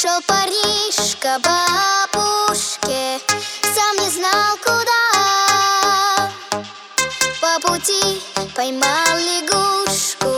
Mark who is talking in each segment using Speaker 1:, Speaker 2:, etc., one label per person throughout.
Speaker 1: Шел парнишка по бабушке Сам не знал куда. По пути поймал лягушку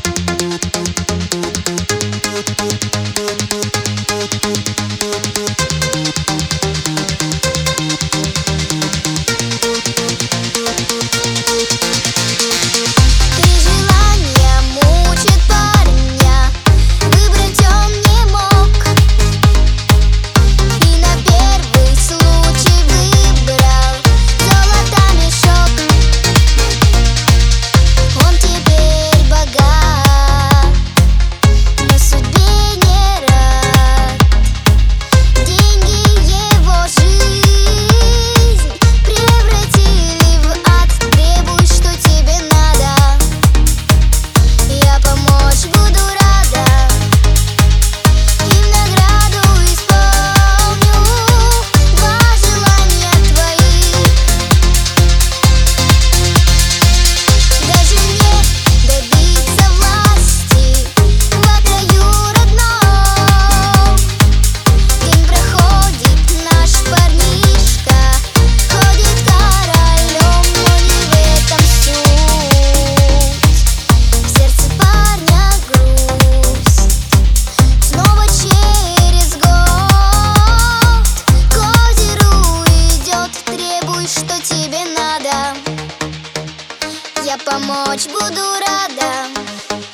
Speaker 1: помочь. Буду рада.